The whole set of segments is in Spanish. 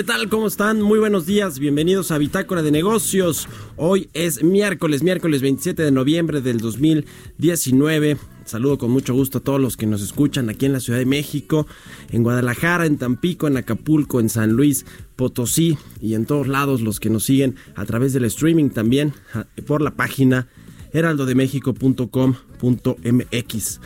¿Qué tal? ¿Cómo están? Muy buenos días. Bienvenidos a Bitácora de Negocios. Hoy es miércoles, miércoles 27 de noviembre del 2019. Saludo con mucho gusto a todos los que nos escuchan aquí en la Ciudad de México, en Guadalajara, en Tampico, en Acapulco, en San Luis, Potosí y en todos lados los que nos siguen a través del streaming también por la página heraldodemexico.com.mx.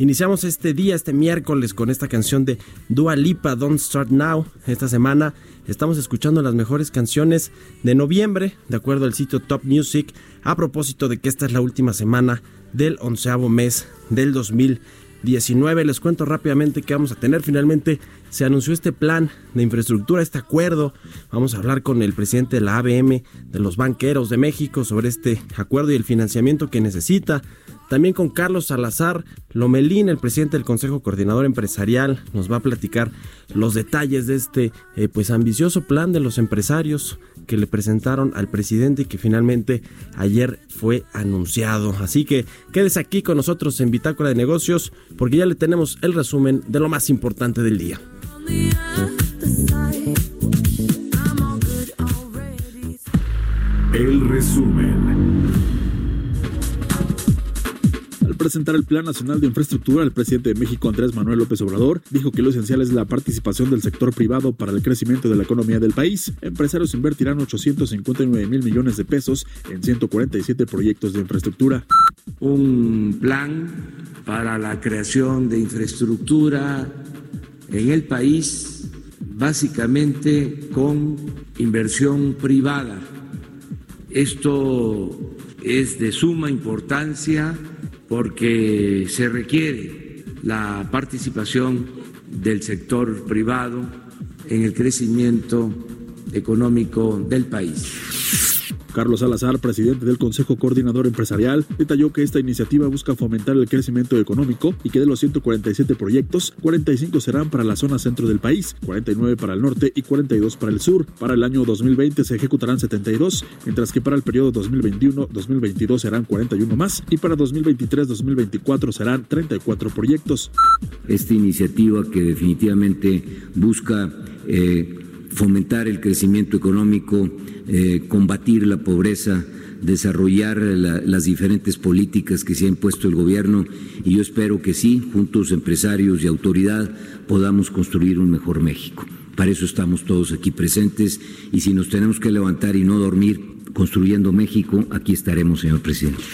Iniciamos este día, este miércoles, con esta canción de Dua Lipa, Don't Start Now. Esta semana estamos escuchando las mejores canciones de noviembre, de acuerdo al sitio Top Music, a propósito de que esta es la última semana del onceavo mes del 2019. Les cuento rápidamente que vamos a tener. Finalmente se anunció este plan de infraestructura, este acuerdo. Vamos a hablar con el presidente de la ABM, de los banqueros de México, sobre este acuerdo y el financiamiento que necesita. También con Carlos Salazar Lomelín, el presidente del Consejo Coordinador Empresarial, nos va a platicar los detalles de este eh, pues ambicioso plan de los empresarios que le presentaron al presidente y que finalmente ayer fue anunciado. Así que quédese aquí con nosotros en Bitácora de Negocios porque ya le tenemos el resumen de lo más importante del día. El resumen. Al presentar el Plan Nacional de Infraestructura, el presidente de México, Andrés Manuel López Obrador, dijo que lo esencial es la participación del sector privado para el crecimiento de la economía del país. Empresarios invertirán 859 mil millones de pesos en 147 proyectos de infraestructura. un plan para la creación de infraestructura en el país, básicamente con inversión privada. Esto es de suma importancia porque se requiere la participación del sector privado en el crecimiento económico del país. Carlos Salazar, presidente del Consejo Coordinador Empresarial, detalló que esta iniciativa busca fomentar el crecimiento económico y que de los 147 proyectos, 45 serán para la zona centro del país, 49 para el norte y 42 para el sur. Para el año 2020 se ejecutarán 72, mientras que para el periodo 2021-2022 serán 41 más y para 2023-2024 serán 34 proyectos. Esta iniciativa que definitivamente busca eh, fomentar el crecimiento económico, eh, combatir la pobreza, desarrollar la, las diferentes políticas que se ha impuesto el gobierno y yo espero que sí, juntos empresarios y autoridad, podamos construir un mejor México. Para eso estamos todos aquí presentes y si nos tenemos que levantar y no dormir construyendo México, aquí estaremos, señor presidente.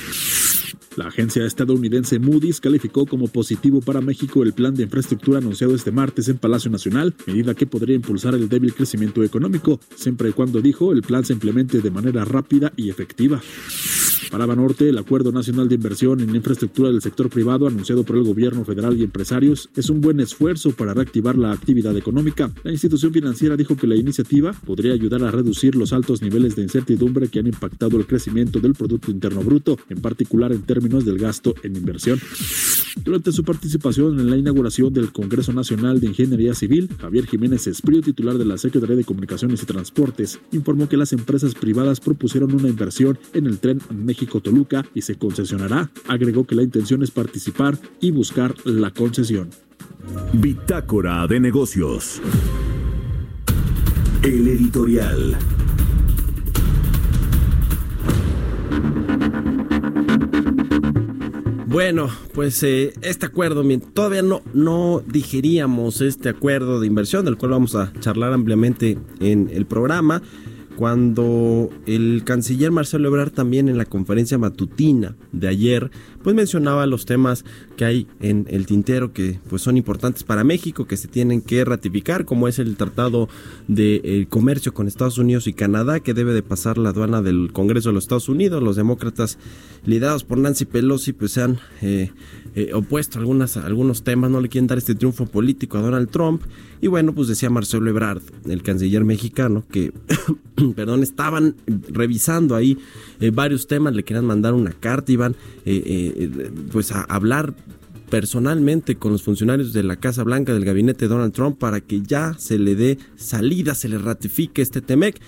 La agencia estadounidense Moody's calificó como positivo para México el plan de infraestructura anunciado este martes en Palacio Nacional, medida que podría impulsar el débil crecimiento económico, siempre y cuando dijo el plan se implemente de manera rápida y efectiva. Para Banorte, el Acuerdo Nacional de Inversión en Infraestructura del Sector Privado anunciado por el gobierno federal y empresarios es un buen esfuerzo para reactivar la actividad económica. La institución financiera dijo que la iniciativa podría ayudar a reducir los altos niveles de incertidumbre que han impactado el crecimiento del Producto Interno Bruto, en particular en términos del gasto en inversión. Durante su participación en la inauguración del Congreso Nacional de Ingeniería Civil, Javier Jiménez Esprío, titular de la Secretaría de Comunicaciones y Transportes, informó que las empresas privadas propusieron una inversión en el tren México-Toluca y se concesionará. Agregó que la intención es participar y buscar la concesión. Bitácora de negocios. El editorial. Bueno, pues eh, este acuerdo, todavía no, no digeríamos este acuerdo de inversión, del cual vamos a charlar ampliamente en el programa, cuando el canciller Marcelo Ebrard también en la conferencia matutina de ayer, pues mencionaba los temas que hay en el tintero que pues son importantes para México, que se tienen que ratificar, como es el Tratado de eh, Comercio con Estados Unidos y Canadá, que debe de pasar la aduana del Congreso de los Estados Unidos. Los demócratas liderados por Nancy Pelosi pues se han eh, eh, opuesto a algunas, a algunos temas, no le quieren dar este triunfo político a Donald Trump. Y bueno, pues decía Marcelo Ebrard, el canciller mexicano, que, perdón, estaban revisando ahí eh, varios temas, le querían mandar una carta, iban eh, eh, pues a hablar personalmente con los funcionarios de la Casa Blanca del gabinete de Donald Trump para que ya se le dé salida, se le ratifique este TEMEC.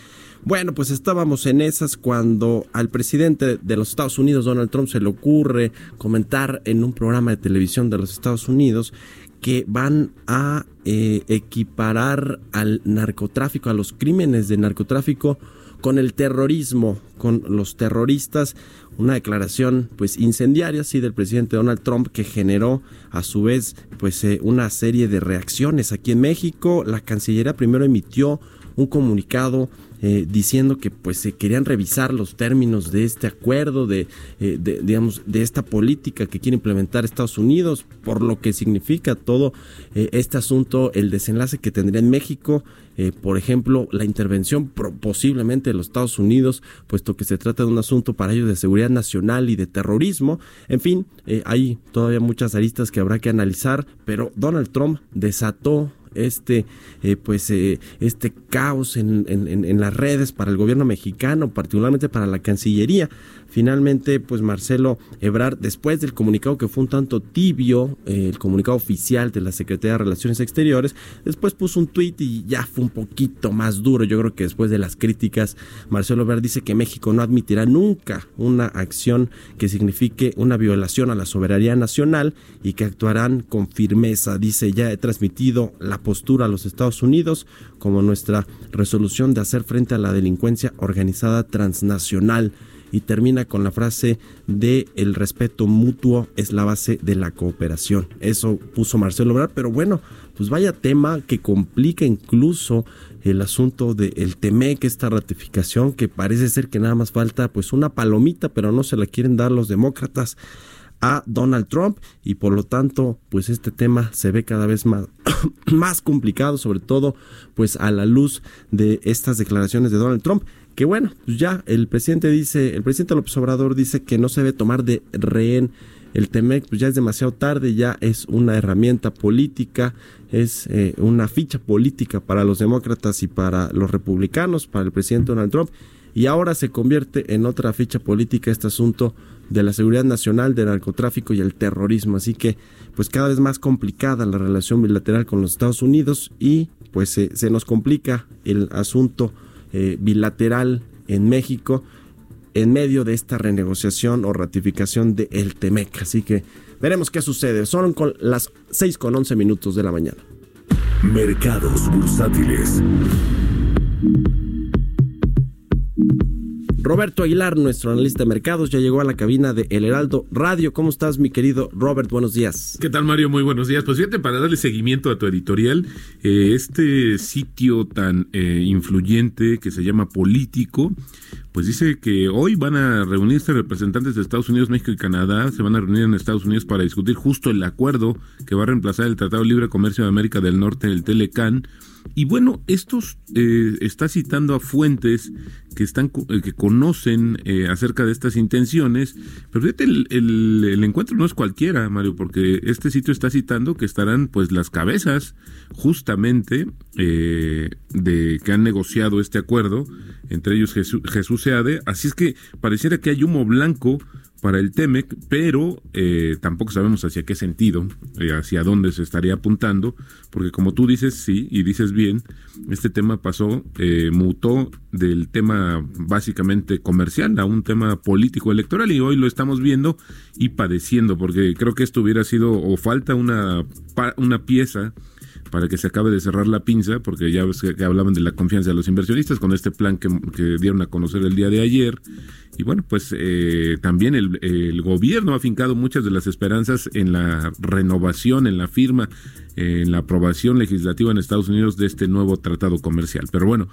Bueno, pues estábamos en esas cuando al presidente de los Estados Unidos, Donald Trump, se le ocurre comentar en un programa de televisión de los Estados Unidos que van a eh, equiparar al narcotráfico, a los crímenes de narcotráfico con el terrorismo, con los terroristas, una declaración pues incendiaria sí del presidente Donald Trump que generó a su vez pues eh, una serie de reacciones aquí en México. La Cancillería primero emitió un comunicado eh, diciendo que pues se querían revisar los términos de este acuerdo, de, eh, de, digamos, de esta política que quiere implementar Estados Unidos, por lo que significa todo eh, este asunto, el desenlace que tendría en México, por ejemplo, la intervención posiblemente de los Estados Unidos, puesto que se trata de un asunto para ellos de seguridad nacional y de terrorismo. En fin, hay todavía muchas aristas que habrá que analizar, pero Donald Trump desató este eh, pues eh, este caos en, en- en- en las redes para el gobierno mexicano, particularmente para la Cancillería. Finalmente, pues Marcelo Ebrard, después del comunicado que fue un tanto tibio, eh, el comunicado oficial de la Secretaría de Relaciones Exteriores, después puso un tuit y ya fue un poquito más duro. Yo creo que después de las críticas, Marcelo Ebrard dice que México no admitirá nunca una acción que signifique una violación a la soberanía nacional y que actuarán con firmeza. Dice, ya he transmitido la postura a los Estados Unidos como nuestra resolución de hacer frente a la delincuencia organizada transnacional y termina con la frase de el respeto mutuo es la base de la cooperación. Eso puso Marcelo Obrador, pero bueno, pues vaya tema que complica incluso el asunto del TEMEC, esta ratificación que parece ser que nada más falta pues una palomita, pero no se la quieren dar los demócratas a Donald Trump y por lo tanto pues este tema se ve cada vez más, más complicado sobre todo pues a la luz de estas declaraciones de Donald Trump que bueno pues ya el presidente dice el presidente López Obrador dice que no se debe tomar de rehén el TEMEC pues ya es demasiado tarde, ya es una herramienta política, es eh, una ficha política para los demócratas y para los republicanos, para el presidente Donald Trump y ahora se convierte en otra ficha política este asunto de la seguridad nacional, del narcotráfico y el terrorismo. Así que pues cada vez más complicada la relación bilateral con los Estados Unidos y pues se nos complica el asunto eh, bilateral en México en medio de esta renegociación o ratificación de el TEMEC. Así que veremos qué sucede. Son con las 6 con 11 minutos de la mañana. Mercados bursátiles. Roberto Aguilar, nuestro analista de mercados, ya llegó a la cabina de El Heraldo Radio. ¿Cómo estás, mi querido Robert? Buenos días. ¿Qué tal, Mario? Muy buenos días. Pues fíjate, para darle seguimiento a tu editorial, eh, este sitio tan eh, influyente que se llama Político, pues dice que hoy van a reunirse representantes de Estados Unidos, México y Canadá, se van a reunir en Estados Unidos para discutir justo el acuerdo que va a reemplazar el Tratado de Libre Comercio de América del Norte, el Telecan. Y bueno, estos eh, está citando a fuentes que están eh, que conocen eh, acerca de estas intenciones, pero fíjate el, encuentro no es cualquiera, Mario, porque este sitio está citando que estarán pues las cabezas justamente eh, de que han negociado este acuerdo, entre ellos Jesús, Jesús Seade, así es que pareciera que hay humo blanco para el TEMEC, pero eh, tampoco sabemos hacia qué sentido, eh, hacia dónde se estaría apuntando, porque como tú dices, sí, y dices bien, este tema pasó, eh, mutó del tema básicamente comercial a un tema político electoral y hoy lo estamos viendo y padeciendo, porque creo que esto hubiera sido o falta una, una pieza para que se acabe de cerrar la pinza, porque ya ves que hablaban de la confianza de los inversionistas con este plan que, dieron a conocer el día de ayer. Y bueno, pues eh, también el, el, gobierno ha fincado muchas de las esperanzas en la renovación, en la firma, en la aprobación legislativa en Estados Unidos de este nuevo tratado comercial. Pero bueno,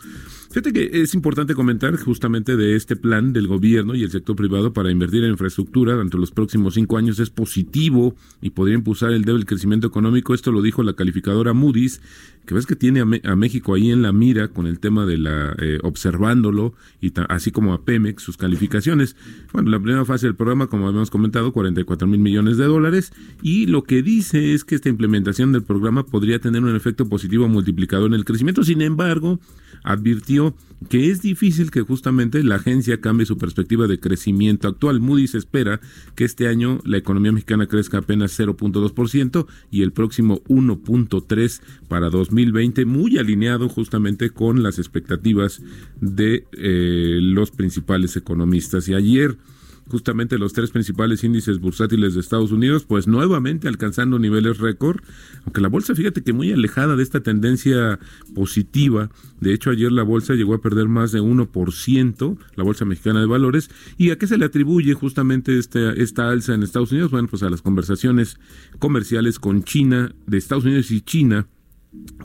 fíjate que es importante comentar justamente de este plan del gobierno y el sector privado para invertir en infraestructura durante los próximos cinco años es positivo y podría impulsar el débil crecimiento económico. Esto lo dijo la calificadora Moody's, que ves que tiene a, México ahí en la mira con el tema de la eh, observándolo y así como a Pemex sus calificaciones. Bueno, la primera fase del programa, como habíamos comentado, 44 mil millones de dólares y lo que dice es que esta implementación del programa podría tener un efecto positivo multiplicador en el crecimiento. Sin embargo, advirtió que es difícil que justamente la agencia cambie su perspectiva de crecimiento actual. Moody's espera que este año la economía mexicana crezca apenas 0.2% y el próximo 1.3 para 2020, muy alineado justamente con las expectativas de eh, los principales economistas. Y ayer justamente los tres principales índices bursátiles de Estados Unidos, pues nuevamente alcanzando niveles récord, aunque la bolsa, fíjate que muy alejada de esta tendencia positiva, de hecho ayer la bolsa llegó a perder más de 1%, la bolsa mexicana de valores, ¿y a qué se le atribuye justamente esta, esta alza en Estados Unidos? Bueno, pues a las conversaciones comerciales con China, de Estados Unidos y China,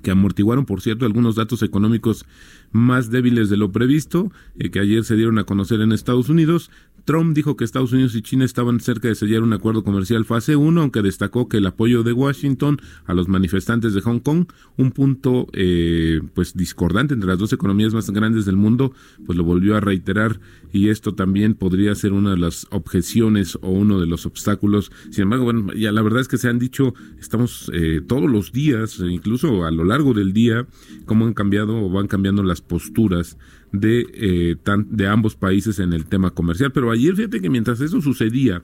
que amortiguaron, por cierto, algunos datos económicos más débiles de lo previsto, eh, que ayer se dieron a conocer en Estados Unidos. Trump dijo que Estados Unidos y China estaban cerca de sellar un acuerdo comercial fase 1, aunque destacó que el apoyo de Washington a los manifestantes de Hong Kong, un punto eh, pues discordante entre las dos economías más grandes del mundo, pues lo volvió a reiterar y esto también podría ser una de las objeciones o uno de los obstáculos. Sin embargo, bueno, ya la verdad es que se han dicho, estamos eh, todos los días, incluso a lo largo del día, cómo han cambiado o van cambiando las posturas de, eh, de ambos países en el tema comercial. Pero ayer fíjate que mientras eso sucedía,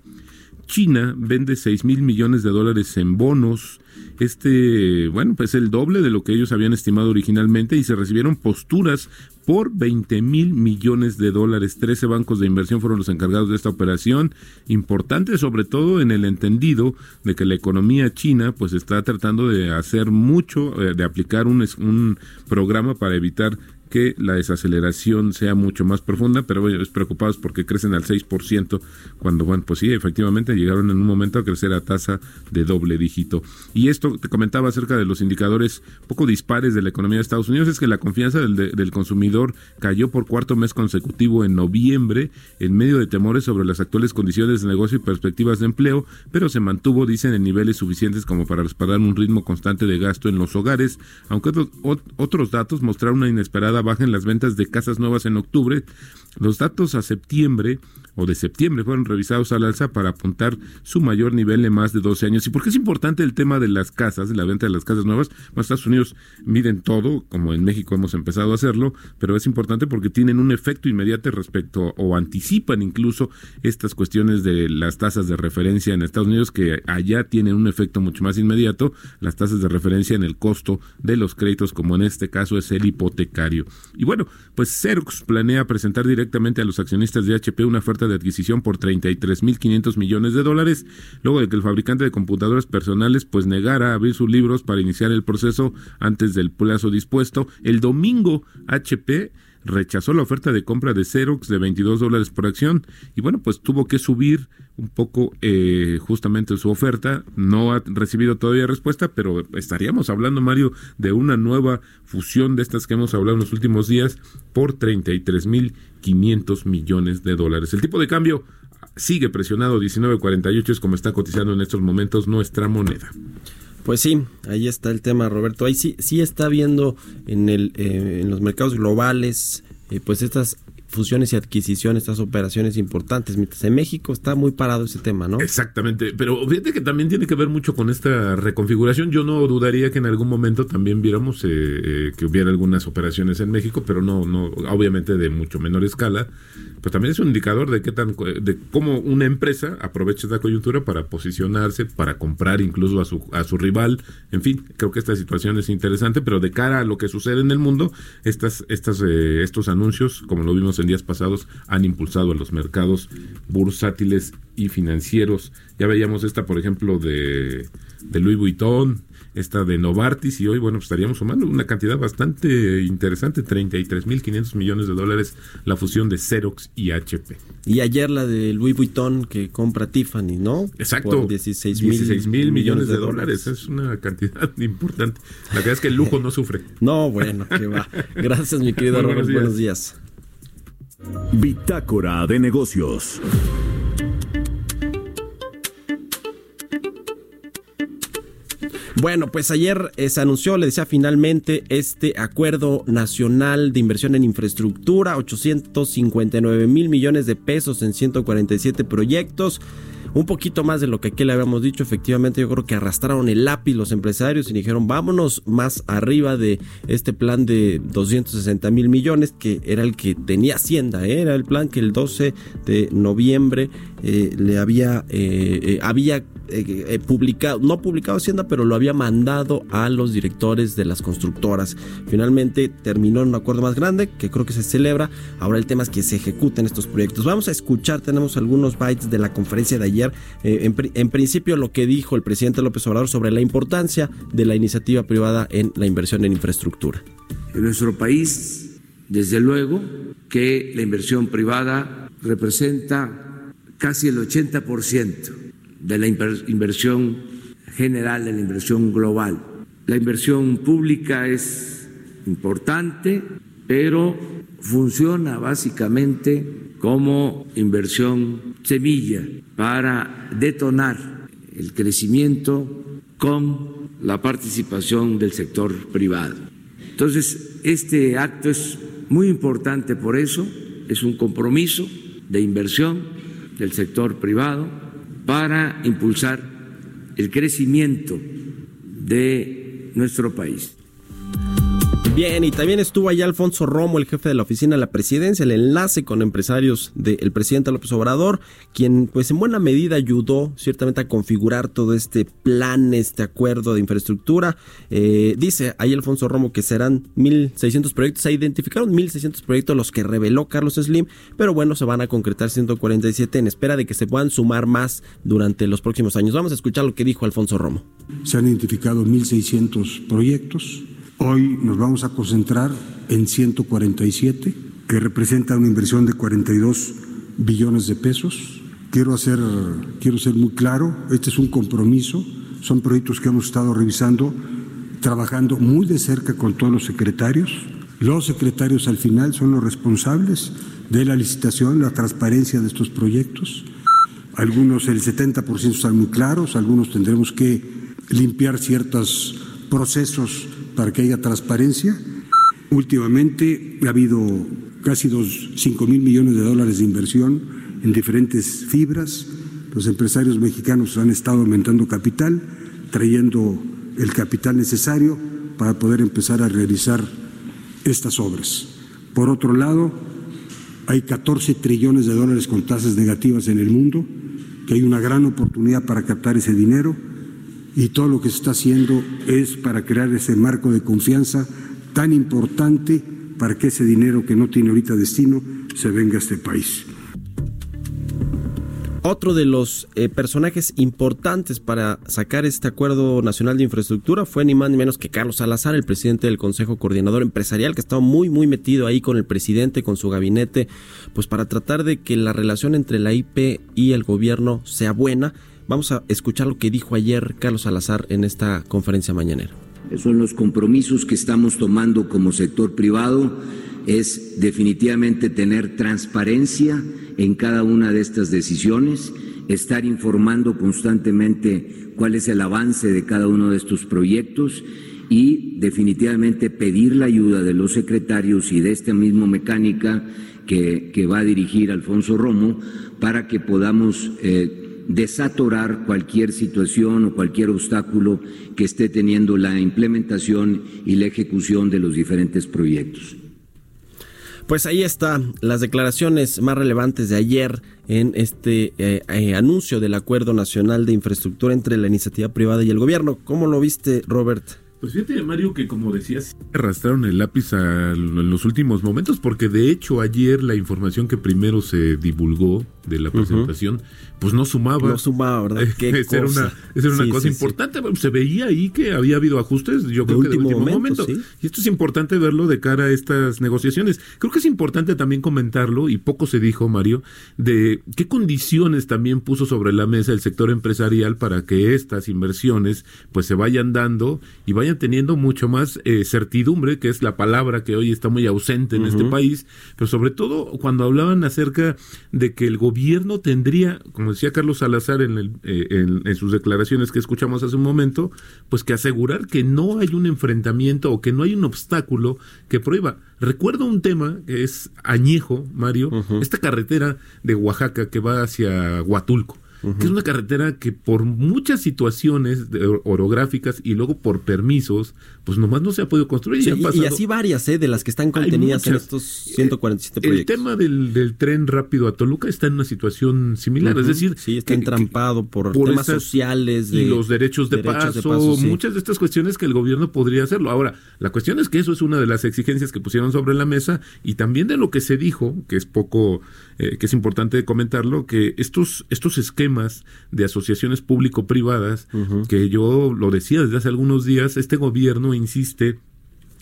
China vende 6 mil millones de dólares en bonos. Este, bueno, pues el doble de lo que ellos habían estimado originalmente y se recibieron posturas por 20 mil millones de dólares. 13 bancos de inversión fueron los encargados de esta operación, importante sobre todo en el entendido de que la economía china pues está tratando de hacer mucho, eh, de aplicar un, un programa para evitar que la desaceleración sea mucho más profunda, pero bueno, es preocupados porque crecen al 6%, cuando, bueno, pues sí, efectivamente llegaron en un momento a crecer a tasa de doble dígito. Y esto te comentaba acerca de los indicadores poco dispares de la economía de Estados Unidos, es que la confianza del, consumidor cayó por cuarto mes consecutivo en noviembre, en medio de temores sobre las actuales condiciones de negocio y perspectivas de empleo, pero se mantuvo, dicen, en niveles suficientes como para respaldar un ritmo constante de gasto en los hogares, aunque otros datos mostraron una inesperada baja las ventas de casas nuevas en octubre. Los datos a septiembre o de septiembre fueron revisados al alza para apuntar su mayor nivel en más de 12 años. ¿Y por qué es importante el tema de las casas, de la venta de las casas nuevas? Bueno, Estados Unidos miden todo, como en México hemos empezado a hacerlo, pero es importante porque tienen un efecto inmediato respecto o anticipan incluso estas cuestiones de las tasas de referencia en Estados Unidos que allá tienen un efecto mucho más inmediato, las tasas de referencia en el costo de los créditos, como en este caso es el hipotecario. Y bueno, pues Xerox planea presentar directamente a los accionistas de HP una oferta de adquisición por 33.500 millones de dólares, luego de que el fabricante de computadoras personales pues negara abrir sus libros para iniciar el proceso antes del plazo dispuesto. El domingo HP rechazó la oferta de compra de Xerox de 22 dólares por acción y bueno, pues tuvo que subir un poco eh, justamente su oferta. No ha recibido todavía respuesta, pero estaríamos hablando, Mario, de una nueva fusión de estas que hemos hablado en los últimos días por 33.500 millones de dólares. El tipo de cambio sigue presionado, 19.48 es como está cotizando en estos momentos nuestra moneda. Pues sí, ahí está el tema, Roberto. Ahí sí, sí está viendo en, el, eh, en los mercados globales, eh, pues estas fusiones y adquisiciones, estas operaciones importantes. Mientras en México está muy parado ese tema, ¿no? Exactamente, pero fíjate que también tiene que ver mucho con esta reconfiguración. Yo no dudaría que en algún momento también viéramos eh, eh, que hubiera algunas operaciones en México, pero no, no, obviamente de mucho menor escala. Pues también es un indicador de qué tan, de cómo una empresa aprovecha esta coyuntura para posicionarse, para comprar incluso a su, a su rival. En fin, creo que esta situación es interesante, pero de cara a lo que sucede en el mundo, estas, estas, eh, estos anuncios, como lo vimos en días pasados, han impulsado a los mercados bursátiles y financieros. Ya veíamos esta, por ejemplo, de, de Louis Vuitton, esta de Novartis, y hoy, bueno, pues estaríamos sumando una cantidad bastante interesante, 33.500 millones de dólares, la fusión de Xerox y HP. Y ayer la de Louis Vuitton que compra Tiffany, ¿no? Exacto. Por 16 mil mil millones de dólares. Es una cantidad importante. La verdad es que el lujo no sufre. No, bueno, que va. Gracias, mi querido Muy Robert. buenos Buenos días. Bitácora de negocios. Bueno, pues ayer eh, se anunció, le decía finalmente, este acuerdo nacional de inversión en infraestructura, 859 mil millones de pesos en 147 proyectos. Un poquito más de lo que aquí le habíamos dicho, efectivamente yo creo que arrastraron el lápiz los empresarios y dijeron vámonos más arriba de este plan de 260 mil millones que era el que tenía Hacienda, ¿eh? era el plan que el 12 de noviembre eh, le había, eh, eh, había publicado, no publicado Hacienda, pero lo había mandado a los directores de las constructoras. Finalmente terminó en un acuerdo más grande que creo que se celebra. Ahora el tema es que se ejecuten estos proyectos. Vamos a escuchar, tenemos algunos bytes de la conferencia de ayer. En principio lo que dijo el presidente López Obrador sobre la importancia de la iniciativa privada en la inversión en infraestructura. En nuestro país, desde luego, que la inversión privada representa casi el 80% de la inver- inversión general, de la inversión global. La inversión pública es importante, pero funciona básicamente como inversión semilla para detonar el crecimiento con la participación del sector privado. Entonces, este acto es muy importante por eso, es un compromiso de inversión del sector privado para impulsar el crecimiento de nuestro país. Bien, y también estuvo allá Alfonso Romo, el jefe de la oficina de la presidencia, el enlace con empresarios del presidente López Obrador, quien pues en buena medida ayudó ciertamente a configurar todo este plan, este acuerdo de infraestructura. Eh, dice ahí Alfonso Romo que serán 1.600 proyectos, se identificaron 1.600 proyectos los que reveló Carlos Slim, pero bueno, se van a concretar 147 en espera de que se puedan sumar más durante los próximos años. Vamos a escuchar lo que dijo Alfonso Romo. Se han identificado 1.600 proyectos. Hoy nos vamos a concentrar en 147, que representan una inversión de 42 billones de pesos. Quiero, hacer, quiero ser muy claro, este es un compromiso, son proyectos que hemos estado revisando, trabajando muy de cerca con todos los secretarios. Los secretarios al final son los responsables de la licitación, la transparencia de estos proyectos. Algunos, el 70% están muy claros, algunos tendremos que limpiar ciertos procesos para que haya transparencia. Últimamente ha habido casi dos, 5 mil millones de dólares de inversión en diferentes fibras. Los empresarios mexicanos han estado aumentando capital, trayendo el capital necesario para poder empezar a realizar estas obras. Por otro lado, hay 14 trillones de dólares con tasas negativas en el mundo, que hay una gran oportunidad para captar ese dinero y todo lo que se está haciendo es para crear ese marco de confianza tan importante para que ese dinero que no tiene ahorita destino se venga a este país. Otro de los eh, personajes importantes para sacar este acuerdo nacional de infraestructura fue ni más ni menos que Carlos Salazar, el presidente del Consejo Coordinador Empresarial, que estaba muy muy metido ahí con el presidente, con su gabinete, pues para tratar de que la relación entre la IP y el gobierno sea buena. Vamos a escuchar lo que dijo ayer Carlos Salazar en esta conferencia mañanera. Son los compromisos que estamos tomando como sector privado, es definitivamente tener transparencia en cada una de estas decisiones, estar informando constantemente cuál es el avance de cada uno de estos proyectos y definitivamente pedir la ayuda de los secretarios y de esta misma mecánica que, va a dirigir Alfonso Romo para que podamos eh, desatorar cualquier situación o cualquier obstáculo que esté teniendo la implementación y la ejecución de los diferentes proyectos. Pues ahí están las declaraciones más relevantes de ayer en este eh, eh, anuncio del Acuerdo Nacional de Infraestructura entre la iniciativa privada y el gobierno. ¿Cómo lo viste, Robert? Pues fíjate, Mario, que como decías, arrastraron el lápiz a, en los últimos momentos, porque de hecho ayer la información que primero se divulgó de la presentación, pues no sumaba. No sumaba, ¿verdad? Qué esa era una, esa era una Sí, cosa sí, sí. importante. Se veía ahí que había habido ajustes, yo creo que de último momento. Y esto es importante verlo de cara a estas negociaciones. Creo que es importante también comentarlo, y poco se dijo, Mario, de qué condiciones también puso sobre la mesa el sector empresarial para que estas inversiones pues se vayan dando y vayan teniendo mucho más eh, certidumbre, que es la palabra que hoy está muy ausente en este país, pero sobre todo cuando hablaban acerca de que el gobierno tendría, como decía Carlos Salazar en, el, eh, en, en sus declaraciones que escuchamos hace un momento, pues que asegurar que no hay un enfrentamiento o que no hay un obstáculo que prohíba. Recuerdo un tema que es añejo, Mario, esta carretera de Oaxaca que va hacia Huatulco que es una carretera que por muchas situaciones de- orográficas y luego por permisos, pues nomás no se ha podido construir. Sí, y, han y- pasado- así varias, ¿eh? De las que están contenidas en estos 147 el proyectos. tema del, del tren rápido a Toluca está en una situación similar, es decir, Sí, está que- entrampado por, por temas esas- sociales. De, y los derechos de derechos paso, sí. muchas de estas cuestiones que el gobierno podría hacerlo. Ahora, la cuestión es que eso es una de las exigencias que pusieron sobre la mesa y también de lo que se dijo, que es poco, eh, que es importante comentarlo, que estos, estos esquemas de asociaciones público-privadas, que yo lo decía desde hace algunos días, este gobierno insiste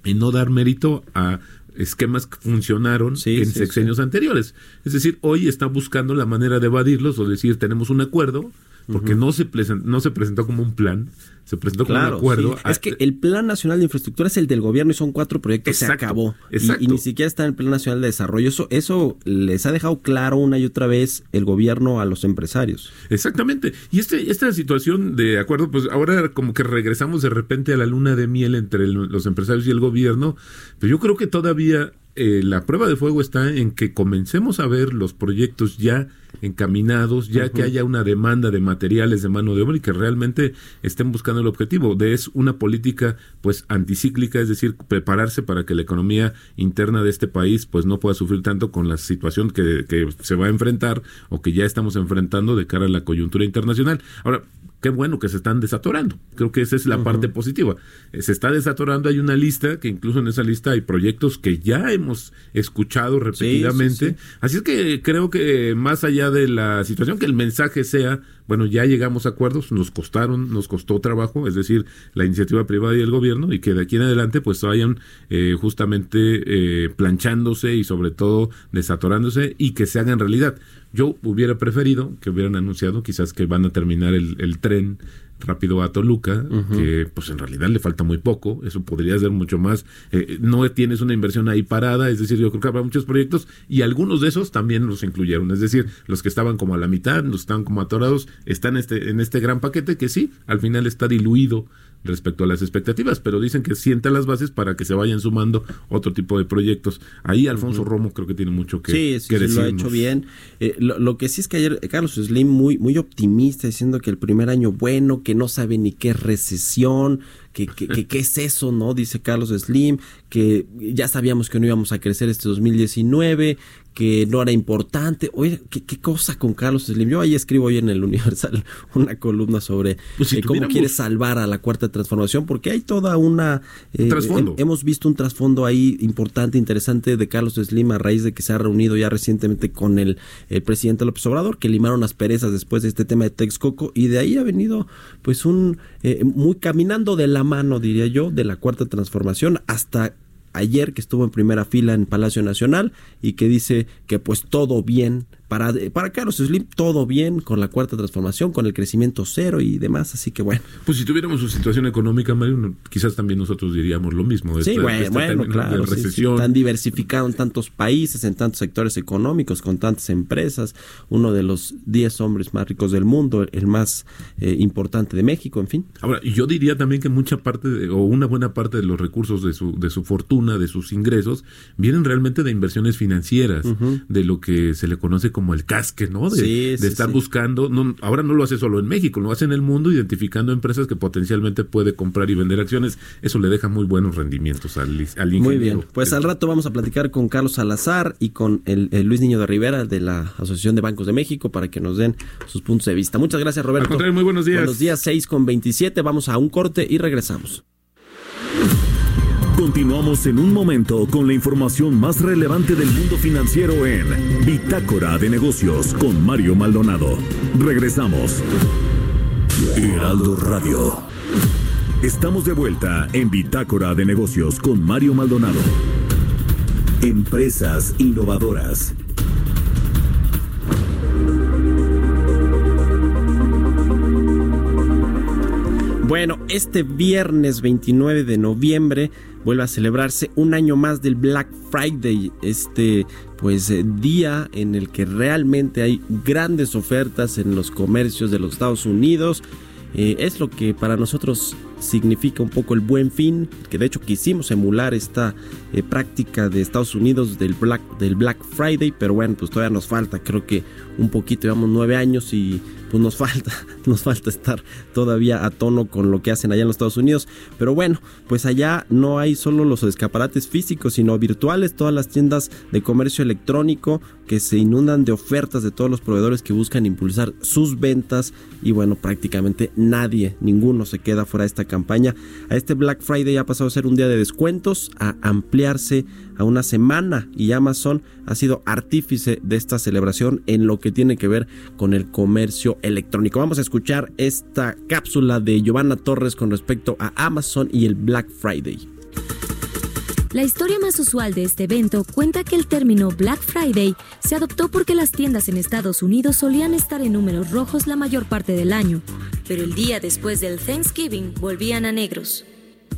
en no dar mérito a esquemas que funcionaron Sí, en sí, sexenios anteriores. Es decir, hoy está buscando la manera de evadirlos o decir, tenemos un acuerdo, porque no, se no se presentó como un plan, se presentó como Claro, un acuerdo. sí. es que el Plan Nacional de Infraestructura es el del gobierno y son cuatro proyectos, Exacto, se acabó. Y- ni siquiera está en el Plan Nacional de Desarrollo. Eso, eso les ha dejado claro una y otra vez el gobierno a los empresarios. Exactamente. Y este, esta situación de acuerdo, pues ahora como que regresamos de repente a la luna de miel entre el- los empresarios y el gobierno, pero yo creo que todavía eh, la prueba de fuego está en que comencemos a ver los proyectos ya encaminados, ya que haya una demanda de materiales de mano de obra y que realmente estén buscando el objetivo de es una política pues anticíclica, es decir, prepararse para que la economía interna de este país pues no pueda sufrir tanto con la situación que, que se va a enfrentar o que ya estamos enfrentando de cara a la coyuntura internacional. Ahora, qué bueno que se están desatorando. Creo que esa es la parte positiva. Se está desatorando, hay una lista, que incluso en esa lista hay proyectos que ya hemos escuchado repetidamente. sí. Así es que creo que más allá de la situación, que el mensaje sea, bueno, ya llegamos a acuerdos, nos costaron, nos costó trabajo, es decir, la iniciativa privada y el gobierno, y que de aquí en adelante pues vayan eh, justamente eh, planchándose y sobre todo desatorándose y que se hagan realidad. Yo hubiera preferido que hubieran anunciado quizás que van a terminar el, el tren rápido a Toluca, que pues en realidad le falta muy poco, eso podría ser mucho más, eh, no tienes una inversión ahí parada, es decir, yo creo que habrá muchos proyectos y algunos de esos también los incluyeron, es decir, los que estaban como a la mitad, los que estaban como atorados, están este, en este gran paquete que sí, al final está diluido respecto a las expectativas, pero dicen que sienta las bases para que se vayan sumando otro tipo de proyectos. Ahí Alfonso Romo creo que tiene mucho que, Sí, sí, que sí, lo ha hecho bien. Eh, lo, lo que sí es que ayer Carlos Slim muy, muy optimista, diciendo que el primer año bueno, que no sabe ni qué es recesión, que, que, que- qué es eso, ¿no? Dice Carlos Slim, que ya sabíamos que no íbamos a crecer este 2019, que no era importante. Oye, ¿qué, qué cosa con Carlos Slim? Yo ahí escribo hoy en el Universal una columna sobre Pues si eh, cómo quiere salvar a la cuarta transformación, porque hay toda una... eh, hemos visto un trasfondo ahí importante, interesante de Carlos Slim a raíz de que se ha reunido ya recientemente con el, el presidente López Obrador, que limaron las perezas después de este tema de Texcoco, y de ahí ha venido pues un eh, muy caminando de la mano, diría yo, de la cuarta transformación hasta ayer que estuvo en primera fila en Palacio Nacional y que dice que pues todo bien para, para Carlos Slim, todo bien con la cuarta transformación, con el crecimiento cero y demás, así que bueno. Pues si tuviéramos su situación económica, Mario, quizás también nosotros diríamos lo mismo. Sí, bueno, bueno, claro. Sí, tan diversificado en tantos países, en tantos sectores económicos, con tantas empresas, uno de los 10 hombres más ricos del mundo, el más eh, importante de México, en fin. Ahora, yo diría también que mucha parte, de- o una buena parte de los recursos de su, de su fortuna, de sus ingresos, vienen realmente de inversiones financieras, de lo que se le conoce como el casque, ¿no? De, Sí, de sí, estar sí. buscando, no, ahora no lo hace solo en México, lo hace en el mundo, identificando empresas que potencialmente puede comprar y vender acciones. Eso le deja muy buenos rendimientos al, al ingeniero. Muy bien, pues al rato vamos a platicar con Carlos Salazar y con el, el Luis Niño de Rivera de la Asociación de Bancos de México para que nos den sus puntos de vista. Muchas gracias, Roberto. Al contrario, muy buenos días. Buenos días, 6 con 27. Vamos a un corte y regresamos. Continuamos en un momento con la información más relevante del mundo financiero en Bitácora de Negocios con Mario Maldonado. Regresamos. Heraldo Radio. Estamos de vuelta en Bitácora de Negocios con Mario Maldonado. Empresas innovadoras. Bueno, este viernes 29 de noviembre vuelve a celebrarse un año más del Black Friday, este pues eh, día en el que realmente hay grandes ofertas en los comercios de los Estados Unidos. Eh, es lo que para nosotros significa un poco el buen fin, que de hecho quisimos emular esta eh, práctica de Estados Unidos del Black, del Black Friday, pero bueno, pues todavía nos falta, creo que un poquito, llevamos nueve años y pues nos falta, nos falta estar todavía a tono con lo que hacen allá en los Estados Unidos. Pero bueno, pues allá no hay solo los escaparates físicos, sino virtuales, todas las tiendas de comercio electrónico que se inundan de ofertas de todos los proveedores que buscan impulsar sus ventas y bueno, prácticamente nadie, ninguno se queda fuera de esta campaña. A este Black Friday ha pasado a ser un día de descuentos, a ampliarse a una semana y Amazon ha sido artífice de esta celebración en lo que tiene que ver con el comercio electrónico. Vamos a escuchar esta cápsula de Giovanna Torres con respecto a Amazon y el Black Friday. La historia más usual de este evento cuenta que el término Black Friday se adoptó porque las tiendas en Estados Unidos solían estar en números rojos la mayor parte del año, pero el día después del Thanksgiving volvían a negros.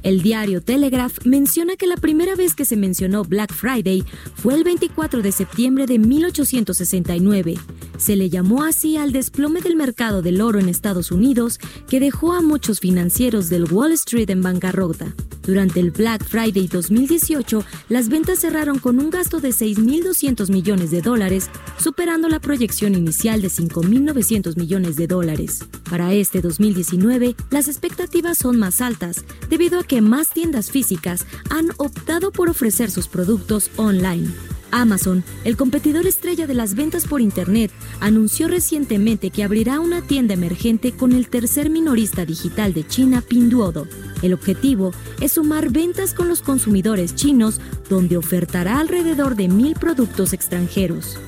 El diario Telegraph menciona que la primera vez que se mencionó Black Friday fue el 24 de septiembre de 1869. Se le llamó así al desplome del mercado del oro en Estados Unidos que dejó a muchos financieros del Wall Street en bancarrota. Durante el Black Friday 2018, las ventas cerraron con un gasto de 6.200 millones de dólares, superando la proyección inicial de 5.900 millones de dólares. Para este 2019, las expectativas son más altas, debido a que más tiendas físicas han optado por ofrecer sus productos online. Amazon, el competidor estrella de las ventas por Internet, anunció recientemente que abrirá una tienda emergente con el tercer minorista digital de China, Pinduoduo. El objetivo es sumar ventas con los consumidores chinos, donde ofertará alrededor de mil productos extranjeros.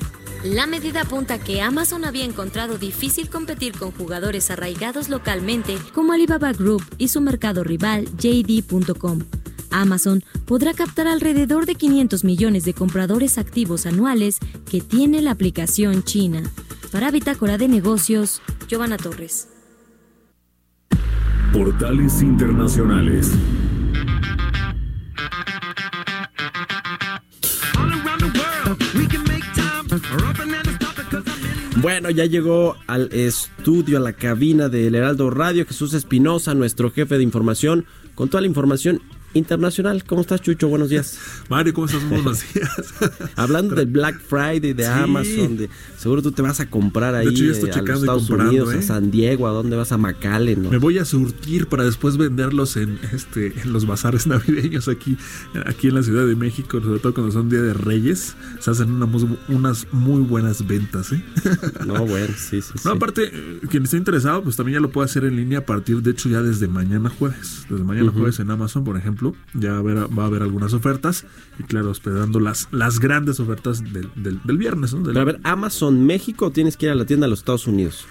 La medida apunta que Amazon había encontrado difícil competir con jugadores arraigados localmente como Alibaba Group y su mercado rival JD.com. Amazon podrá captar alrededor de 500 millones de compradores activos anuales que tiene la aplicación china. Para Bitácora de Negocios, Giovanna Torres. Portales Internacionales. Bueno, ya llegó al estudio, a la cabina del Heraldo Radio, Jesús Espinosa, nuestro jefe de información, con toda la información internacional. ¿Cómo estás, Chucho? Buenos días. Mario, ¿cómo estás? Buenos días. Hablando del Black Friday, de Sí. Amazon, de, seguro tú te vas a comprar ahí De hecho, ya estoy eh, a checando los y Estados comprando, Unidos, ¿eh? a San Diego, a dónde vas a McAllen, ¿no? Me voy a surtir para después venderlos en este en los bazares navideños aquí, aquí en la Ciudad de México, sobre todo cuando son Día de Reyes. Se hacen una unas muy buenas ventas, ¿eh? No, bueno, sí, sí, sí. No, aparte, eh, quien esté interesado, pues también ya lo puede hacer en línea a partir, de hecho, ya desde mañana jueves. Desde mañana jueves en Amazon, por ejemplo, ya va a haber, algunas ofertas. Y claro, esperando las, las grandes ofertas del, del, viernes, ¿no? A ver, Amazon México tienes que ir a la tienda de los Estados Unidos.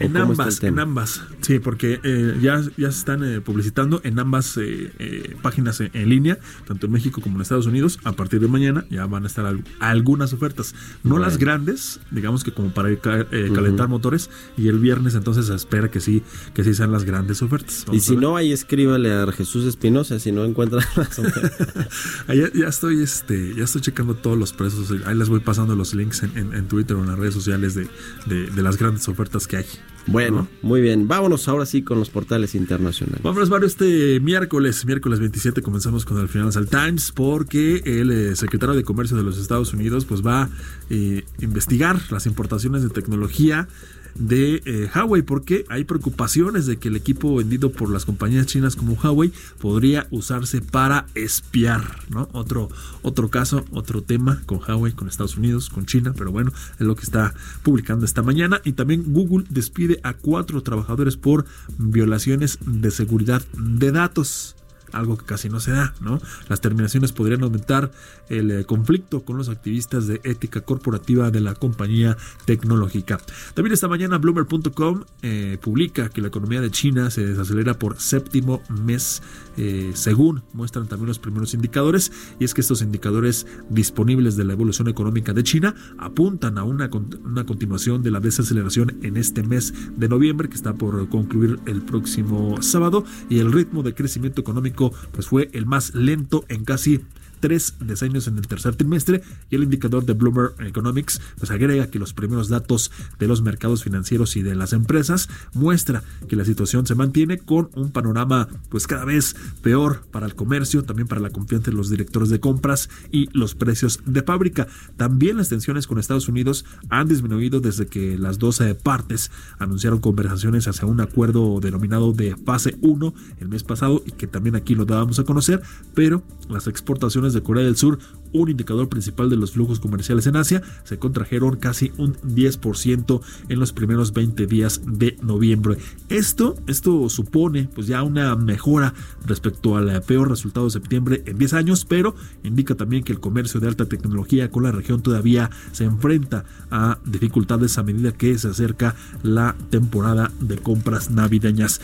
¿O En ambas, en ambas. Sí, porque eh, ya, ya se están eh, publicitando en ambas eh, eh, páginas en, en línea, tanto en México como en Estados Unidos. A partir de mañana ya van a estar al- algunas ofertas. No Bueno. las grandes, digamos que como para ca- eh, calentar motores. Y el viernes entonces se espera que sí, que sí sean las grandes ofertas. Y Vamos si no, ahí escríbale a Jesús Espinosa si no encuentra las ofertas. Ya, ya estoy este ya estoy checando todos los precios ahí les voy pasando los links en, en- en Twitter o en las redes sociales de, de- de las grandes ofertas que hay Bueno, muy bien. Vámonos ahora sí con los portales internacionales. Vámonos, Mario, este miércoles, miércoles 27, comenzamos con el Financial Times porque el eh, secretario de Comercio de los Estados Unidos pues va a eh, investigar las importaciones de tecnología de eh, Huawei porque hay preocupaciones de que el equipo vendido por las compañías chinas como Huawei podría usarse para espiar, ¿no? Otro, otro caso, otro tema con Huawei, con Estados Unidos, con China, pero bueno, es lo que está publicando esta mañana. Y también Google despide a cuatro trabajadores por violaciones de seguridad de datos algo que casi no se da, ¿no? Las terminaciones podrían aumentar el eh, conflicto con los activistas de ética corporativa de la compañía tecnológica. También esta mañana Bloomberg.com eh, publica que la economía de China se desacelera por séptimo mes, eh, según muestran también los primeros indicadores, y es que estos indicadores disponibles de la evolución económica de China apuntan a una, una continuación de la desaceleración en este mes de noviembre, que está por concluir el próximo sábado, y el ritmo de crecimiento económico pues fue el más lento en casi tres decenios en el tercer trimestre y el indicador de Bloomberg Economics pues agrega que los primeros datos de los mercados financieros y de las empresas muestra que la situación se mantiene con un panorama pues cada vez peor para el comercio, también para la confianza de los directores de compras y los precios de fábrica. También las tensiones con Estados Unidos han disminuido desde que las 12 partes anunciaron conversaciones hacia un acuerdo denominado de fase 1 el mes pasado y que también aquí lo dábamos a conocer, pero las exportaciones de Corea del Sur, un indicador principal de los flujos comerciales en Asia, se contrajeron casi un 10% en los primeros 20 días de noviembre. Esto, esto supone pues ya una mejora respecto al peor resultado de septiembre en 10 años, pero indica también que el comercio de alta tecnología con la región todavía se enfrenta a dificultades a medida que se acerca la temporada de compras navideñas.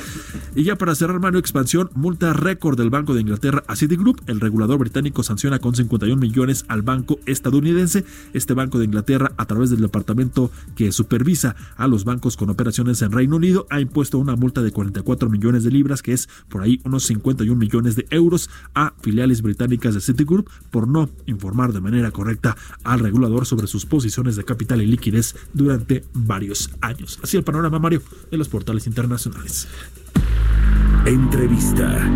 Y ya para cerrar, Mario, expansión, multa récord del Banco de Inglaterra a Citigroup. El regulador británico sanciona con 51 millones al banco estadounidense. Este Banco de Inglaterra, a través del departamento que supervisa a los bancos con operaciones en Reino Unido, ha impuesto una multa de 44 millones de libras, que es por ahí unos 51 millones de euros, a filiales británicas de Citigroup por no informar de manera correcta al regulador sobre sus posiciones de capital y liquidez durante varios años. Así el panorama, Mario, de los portales internacionales. Entrevista.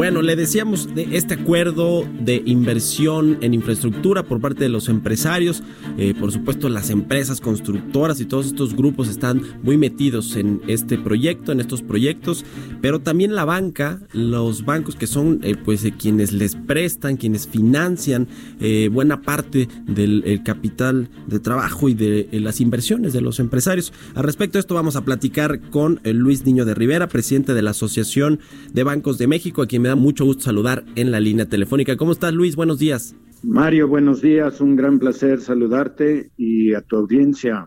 Bueno, le decíamos de este acuerdo de inversión en infraestructura por parte de los empresarios. Eh, por supuesto, las empresas constructoras y todos estos grupos están muy metidos en este proyecto, en estos proyectos, pero también la banca, los bancos que son eh, pues eh, quienes les prestan, quienes financian buena parte del el capital de trabajo y de las inversiones de los empresarios. Al respecto de esto vamos a platicar con Luis Niño de Rivera, presidente de la Asociación de Bancos de México, a quien me da mucho gusto saludar en la línea telefónica. ¿Cómo estás, Luis? Buenos días. Mario, buenos días, un gran placer saludarte y a tu audiencia.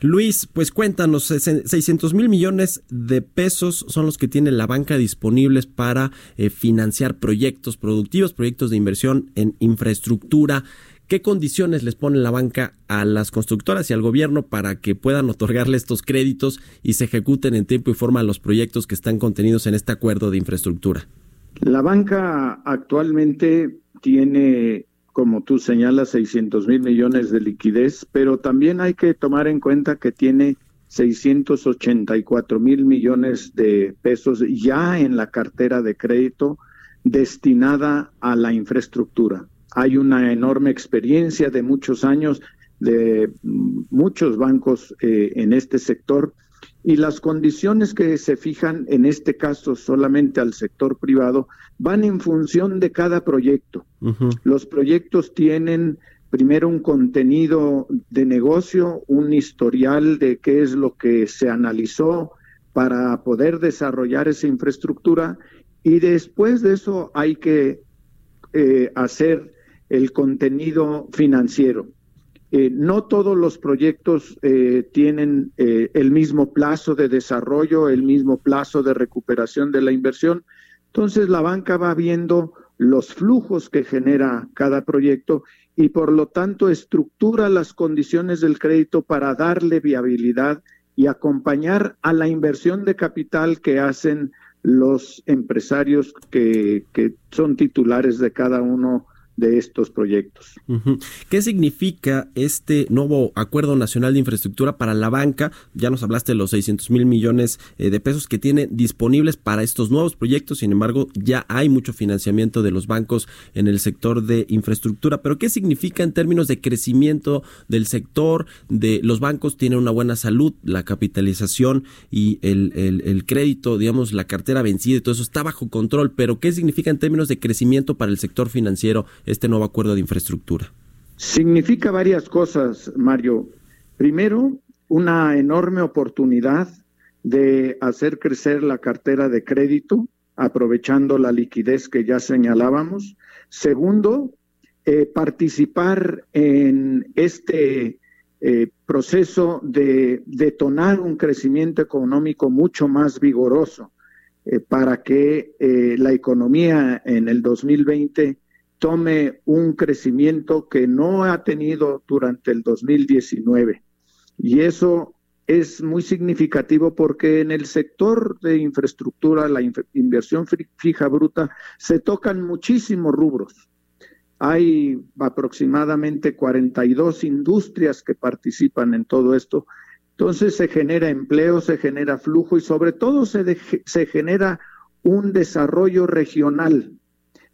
Luis, pues cuéntanos, 600 mil millones de pesos son los que tiene la banca disponibles para eh, financiar proyectos productivos, proyectos de inversión en infraestructura. ¿Qué condiciones les pone la banca a las constructoras y al gobierno para que puedan otorgarle estos créditos y se ejecuten en tiempo y forma los proyectos que están contenidos en este acuerdo de infraestructura? La banca actualmente tiene, como tú señalas, 600 mil millones de liquidez, pero también hay que tomar en cuenta que tiene 684 mil millones de pesos ya en la cartera de crédito destinada a la infraestructura. Hay una enorme experiencia de muchos años de muchos bancos eh, en este sector y las condiciones que se fijan en este caso solamente al sector privado van en función de cada proyecto. Los proyectos tienen primero un contenido de negocio, un historial de qué es lo que se analizó para poder desarrollar esa infraestructura y después de eso hay que eh, hacer el contenido financiero. Eh, no todos los proyectos eh, tienen eh, el mismo plazo de desarrollo, el mismo plazo de recuperación de la inversión. Entonces la banca va viendo los flujos que genera cada proyecto y por lo tanto estructura las condiciones del crédito para darle viabilidad y acompañar a la inversión de capital que hacen los empresarios que, que son titulares de cada uno de estos proyectos. ¿Qué significa este nuevo Acuerdo Nacional de Infraestructura para la banca? Ya nos hablaste de los 600 mil millones eh, de pesos que tiene disponibles para estos nuevos proyectos, sin embargo ya hay mucho financiamiento de los bancos en el sector de infraestructura, pero ¿qué significa en términos de crecimiento del sector? De los bancos tienen una buena salud, la capitalización y el, el, el crédito, digamos, la cartera vencida y todo eso está bajo control, pero ¿qué significa en términos de crecimiento para el sector financiero este nuevo acuerdo de infraestructura? Significa varias cosas, Mario. Primero, una enorme oportunidad de hacer crecer la cartera de crédito, aprovechando la liquidez que ya señalábamos. Segundo, eh, participar en este eh, proceso de detonar un crecimiento económico mucho más vigoroso eh, para que la economía en el 2020 tome un crecimiento que no ha tenido durante el 2019. Y eso es muy significativo porque en el sector de infraestructura, la inversión fi- fija bruta, se tocan muchísimos rubros. Hay aproximadamente 42 industrias que participan en todo esto. Entonces se genera empleo, se genera flujo y sobre todo se, se genera un desarrollo regional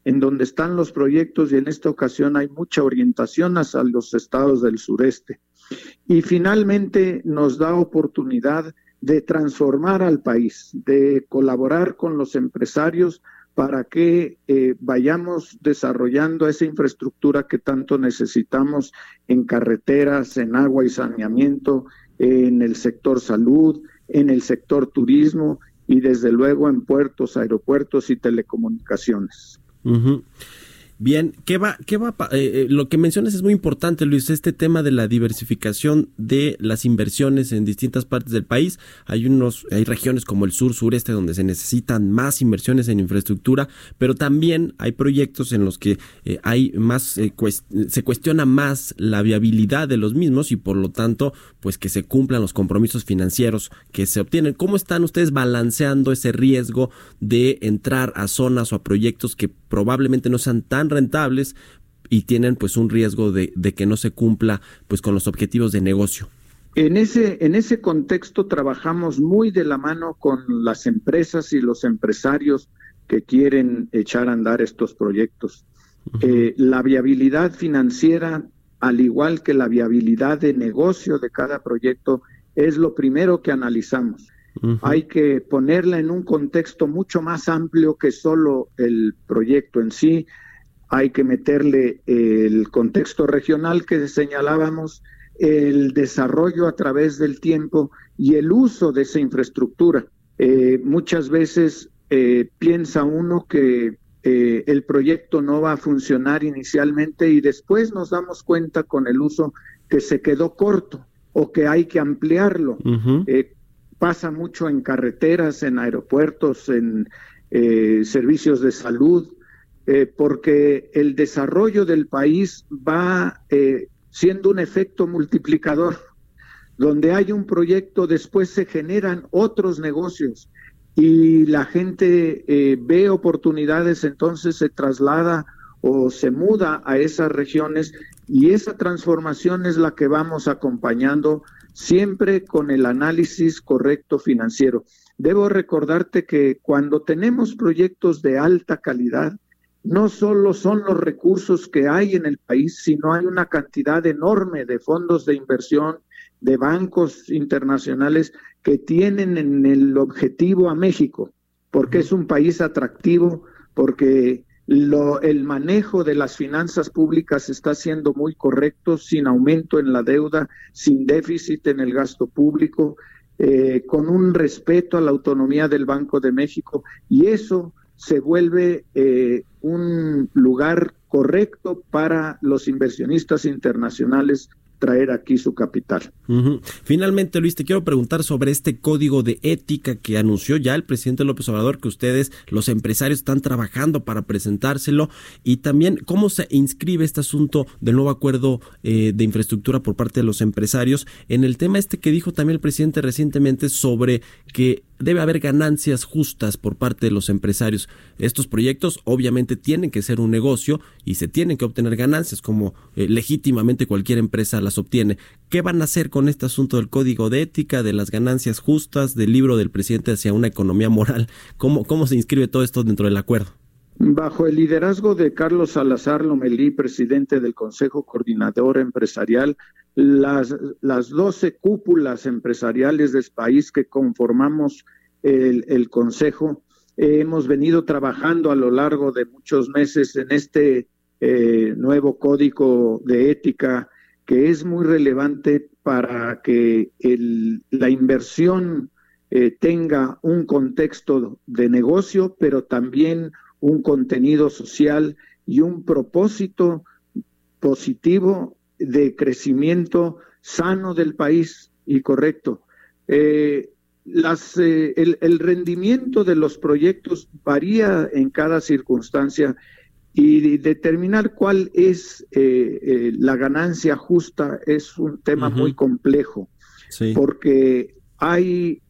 en donde están los proyectos y en esta ocasión hay mucha orientación hacia los estados del sureste. Y finalmente nos da oportunidad de transformar al país, de colaborar con los empresarios para que eh, vayamos desarrollando esa infraestructura que tanto necesitamos en carreteras, en agua y saneamiento, en el sector salud, en el sector turismo y desde luego en puertos, aeropuertos y telecomunicaciones. Mm-hmm. Bien, ¿qué va, qué va, eh, eh, lo que mencionas es muy importante, Luis, este tema de la diversificación de las inversiones en distintas partes del país. Hay unos, hay regiones como el sur, sureste, donde se necesitan más inversiones en infraestructura, pero también hay proyectos en los que eh, hay más, eh, se cuestiona más la viabilidad de los mismos y por lo tanto, pues que se cumplan los compromisos financieros que se obtienen. ¿Cómo están ustedes balanceando ese riesgo de entrar a zonas o a proyectos que probablemente no sean tan rentables y tienen pues un riesgo de, de que no se cumpla pues con los objetivos de negocio? En ese, en ese contexto trabajamos muy de la mano con las empresas y los empresarios que quieren echar a andar estos proyectos. Eh, la viabilidad financiera, al igual que la viabilidad de negocio de cada proyecto, es lo primero que analizamos. Hay que ponerla en un contexto mucho más amplio que solo el proyecto en sí. Hay que meterle el contexto regional que señalábamos, el desarrollo a través del tiempo y el uso de esa infraestructura. Eh, muchas veces eh, piensa uno que eh, el proyecto no va a funcionar inicialmente y después nos damos cuenta con el uso que se quedó corto o que hay que ampliarlo. Pasa mucho en carreteras, en aeropuertos, en servicios de salud, eh, porque el desarrollo del país va eh, siendo un efecto multiplicador. Donde hay un proyecto, después se generan otros negocios y la gente eh, ve oportunidades, entonces se traslada o se muda a esas regiones y esa transformación es la que vamos acompañando siempre con el análisis correcto financiero. Debo recordarte que cuando tenemos proyectos de alta calidad, no solo son los recursos que hay en el país, sino hay una cantidad enorme de fondos de inversión, de bancos internacionales que tienen en el objetivo a México, porque es un país atractivo, porque lo, el manejo de las finanzas públicas está siendo muy correcto, sin aumento en la deuda, sin déficit en el gasto público, eh, con un respeto a la autonomía del Banco de México, y eso se vuelve eh, un lugar correcto para los inversionistas internacionales traer aquí su capital. Finalmente, Luis, te quiero preguntar sobre este código de ética que anunció ya el presidente López Obrador, que ustedes, los empresarios, están trabajando para presentárselo, y también cómo se inscribe este asunto del nuevo acuerdo eh, de infraestructura por parte de los empresarios en el tema este que dijo también el presidente recientemente sobre que debe haber ganancias justas por parte de los empresarios. Estos proyectos obviamente tienen que ser un negocio y se tienen que obtener ganancias como eh, legítimamente cualquier empresa las obtiene. ¿Qué van a hacer con este asunto del código de ética, de las ganancias justas, del libro del presidente hacia una economía moral? ¿Cómo, cómo se inscribe todo esto dentro del acuerdo? Bajo el liderazgo de Carlos Salazar Lomelí, presidente del Consejo Coordinador Empresarial, las, las 12 cúpulas empresariales del país que conformamos el, Consejo, eh, hemos venido trabajando a lo largo de muchos meses en este eh, nuevo código de ética que es muy relevante para que el, la inversión eh, tenga un contexto de negocio, pero también un contenido social y un propósito positivo de crecimiento sano del país y correcto. Eh, las, eh, el, el, rendimiento de los proyectos varía en cada circunstancia y determinar cuál es eh, la ganancia justa es un tema uh -huh. muy complejo, sí. porque hay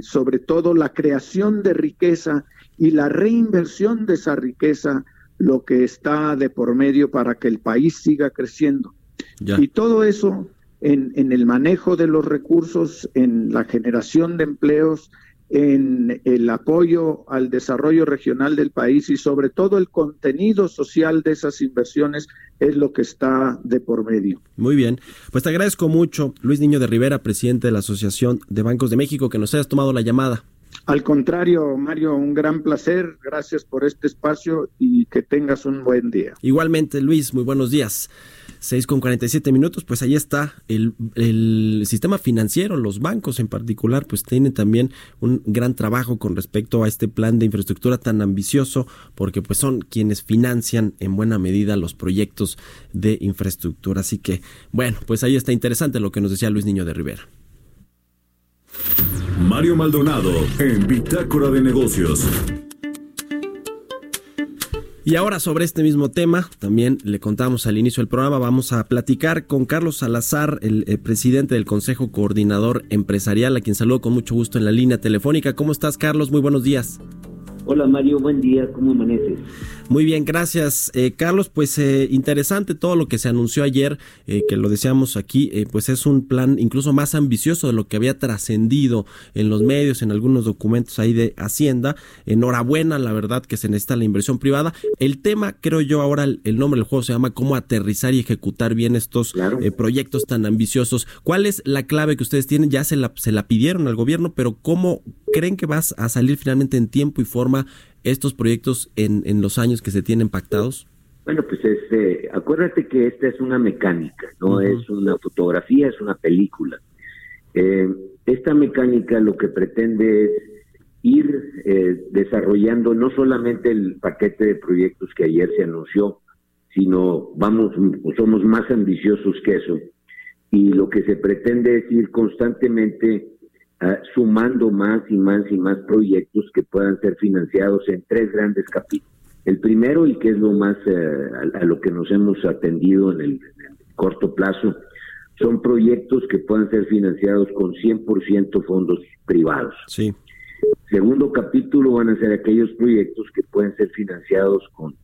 sobre todo la creación de riqueza y la reinversión de esa riqueza lo que está de por medio para que el país siga creciendo. Ya. Y todo eso en, en, el manejo de los recursos, en la generación de empleos, en el apoyo al desarrollo regional del país y sobre todo el contenido social de esas inversiones es lo que está de por medio. Muy bien, pues te agradezco mucho, Luis Niño de Rivera, presidente de la Asociación de Bancos de México, que nos hayas tomado la llamada. Al contrario, Mario, un gran placer. Gracias por este espacio y que tengas un buen día. Igualmente, Luis, muy buenos días. 6 con 47 minutos, pues ahí está el, el, sistema financiero, los bancos en particular, pues tienen también un gran trabajo con respecto a este plan de infraestructura tan ambicioso, porque pues son quienes financian en buena medida los proyectos de infraestructura. Así que, bueno, pues ahí está interesante lo que nos decía Luis Niño de Rivera. Mario Maldonado en Bitácora de Negocios. Y ahora sobre este mismo tema, también le contamos al inicio del programa, vamos a platicar con Carlos Salazar, el, el, presidente del Consejo Coordinador Empresarial, a quien saludo con mucho gusto en la línea telefónica. ¿Cómo estás, Carlos? Muy buenos días. Hola Mario, buen día, ¿cómo amaneces? Muy bien, gracias. Eh, Carlos, pues eh, interesante todo lo que se anunció ayer, eh, que lo deseamos aquí, eh, pues es un plan incluso más ambicioso de lo que había trascendido en los medios, en algunos documentos ahí de Hacienda. Enhorabuena, la verdad que se necesita la inversión privada. El tema, creo yo, ahora el, el nombre del juego se llama cómo aterrizar y ejecutar bien estos claro. proyectos tan ambiciosos. ¿Cuál es la clave que ustedes tienen? Ya se la, se la pidieron al gobierno, pero ¿cómo creen que vas a salir finalmente en tiempo y forma estos proyectos en, en los años que se tienen pactados? Bueno, pues este, acuérdate que esta es una mecánica, no uh -huh. es una fotografía, es una película. Eh, esta mecánica lo que pretende es ir eh, desarrollando no solamente el paquete de proyectos que ayer se anunció, sino vamos, somos más ambiciosos que eso. Y lo que se pretende es ir constantemente Uh, sumando más y más y más proyectos que puedan ser financiados en tres grandes capítulos. El primero, y que es lo más uh, a, a, lo que nos hemos atendido en el, en el, corto plazo, son proyectos que puedan ser financiados con 100% fondos privados. Sí. Segundo capítulo van a ser aquellos proyectos que pueden ser financiados con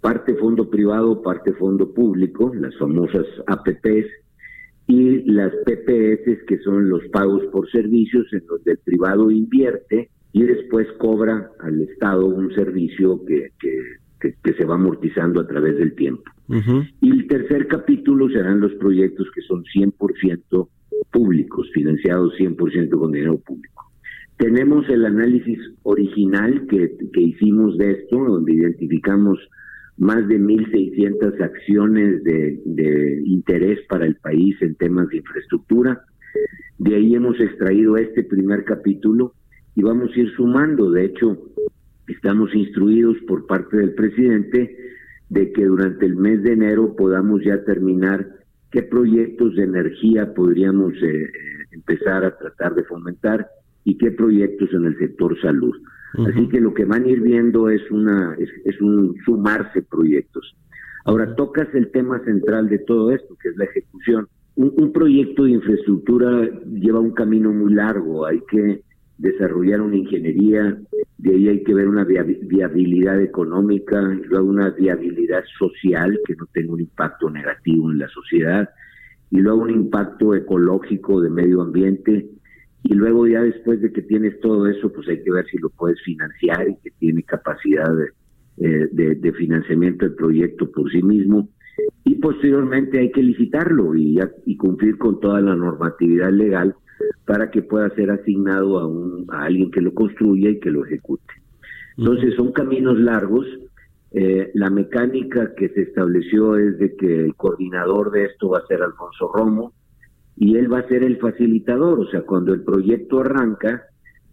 parte fondo privado, parte fondo público, las famosas APPs, y las PPS, que son los pagos por servicios, en donde el privado invierte y después cobra al Estado un servicio que, que, que, que se va amortizando a través del tiempo. Y el tercer capítulo serán los proyectos que son 100% públicos, financiados 100% con dinero público. Tenemos el análisis original que, que hicimos de esto, donde identificamos más de 1.600 acciones de, interés para el país en temas de infraestructura. De ahí hemos extraído este primer capítulo y vamos a ir sumando. De hecho, estamos instruidos por parte del presidente de que durante el mes de enero podamos ya terminar qué proyectos de energía podríamos eh, eh, empezar a tratar de fomentar y qué proyectos en el sector salud. Así que lo que van a ir viendo es una es, es un sumarse proyectos. Ahora tocas el tema central de todo esto, que es la ejecución. Un, un proyecto de infraestructura lleva un camino muy largo, hay que desarrollar una ingeniería, de ahí hay que ver una via- viabilidad económica, y luego una viabilidad social que no tenga un impacto negativo en la sociedad, y luego un impacto ecológico de medio ambiente, y luego ya después de que tienes todo eso, pues hay que ver si lo puedes financiar y que tiene capacidad de, eh, de, de financiamiento del proyecto por sí mismo. Y posteriormente hay que licitarlo y, ya- y cumplir con toda la normatividad legal para que pueda ser asignado a, un, a alguien que lo construya y que lo ejecute. Entonces son caminos largos. Eh, la mecánica que se estableció es de que el coordinador de esto va a ser Alfonso Romo y él va a ser el facilitador. O sea, cuando el proyecto arranca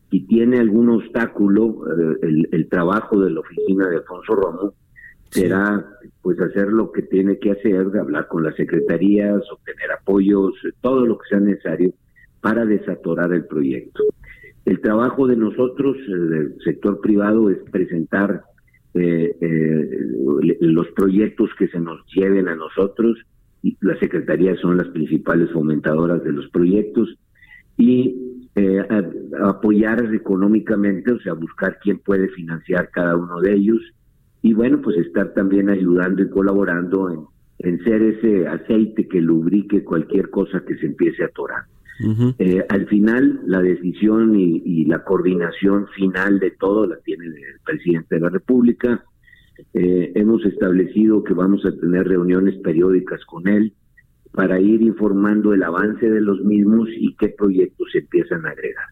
y tiene algún obstáculo, eh, el, el trabajo de la oficina de Alfonso Romo será pues hacer lo que tiene que hacer, hablar con las secretarías, obtener apoyos, eh, todo lo que sea necesario para desatorar el proyecto. El trabajo de nosotros, eh, del sector privado, es presentar eh, eh, los proyectos que se nos lleven a nosotros. Y las secretarías son las principales fomentadoras de los proyectos y eh, a- apoyar económicamente, o sea, buscar quién puede financiar cada uno de ellos y bueno, pues estar también ayudando y colaborando en, en ser ese aceite que lubrique cualquier cosa que se empiece a atorar. Eh, al final, la decisión y, y la coordinación final de todo la tiene el presidente de la República. Eh, hemos establecido que vamos a tener reuniones periódicas con él para ir informando el avance de los mismos y qué proyectos se empiezan a agregar.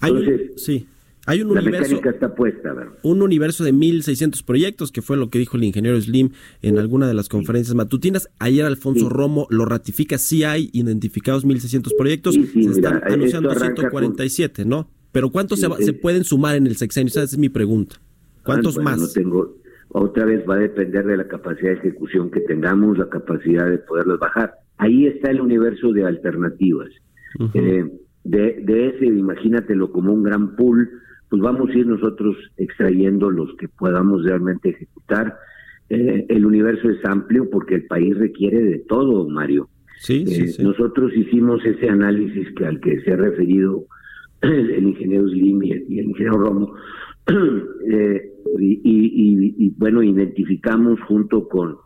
Hay un- Entonces, sí, hay un la universo, mecánica está puesta, ¿verdad? un universo de 1600 proyectos, que fue lo que dijo el ingeniero Slim en alguna de las conferencias matutinas. Ayer Alfonso Romo lo ratifica, sí hay identificados 1600 proyectos, se están anunciando esto arranca 147, ¿no? Pero ¿cuántos se, va- se pueden sumar en el sexenio? Esa es mi pregunta. ¿Cuántos Ah, bueno, más? No tengo, otra vez va a depender de la capacidad de ejecución que tengamos, la capacidad de poderlos bajar. Ahí está el universo de alternativas. Eh, de, de ese, imagínatelo como un gran pool, pues vamos a ir nosotros extrayendo los que podamos realmente ejecutar. Eh, el universo es amplio porque el país requiere de todo, Mario. Sí, sí, Eh, sí. Nosotros hicimos ese análisis que al que se ha referido el, ingeniero Slim y el ingeniero Romo, eh, y, y- y- y, bueno, identificamos junto con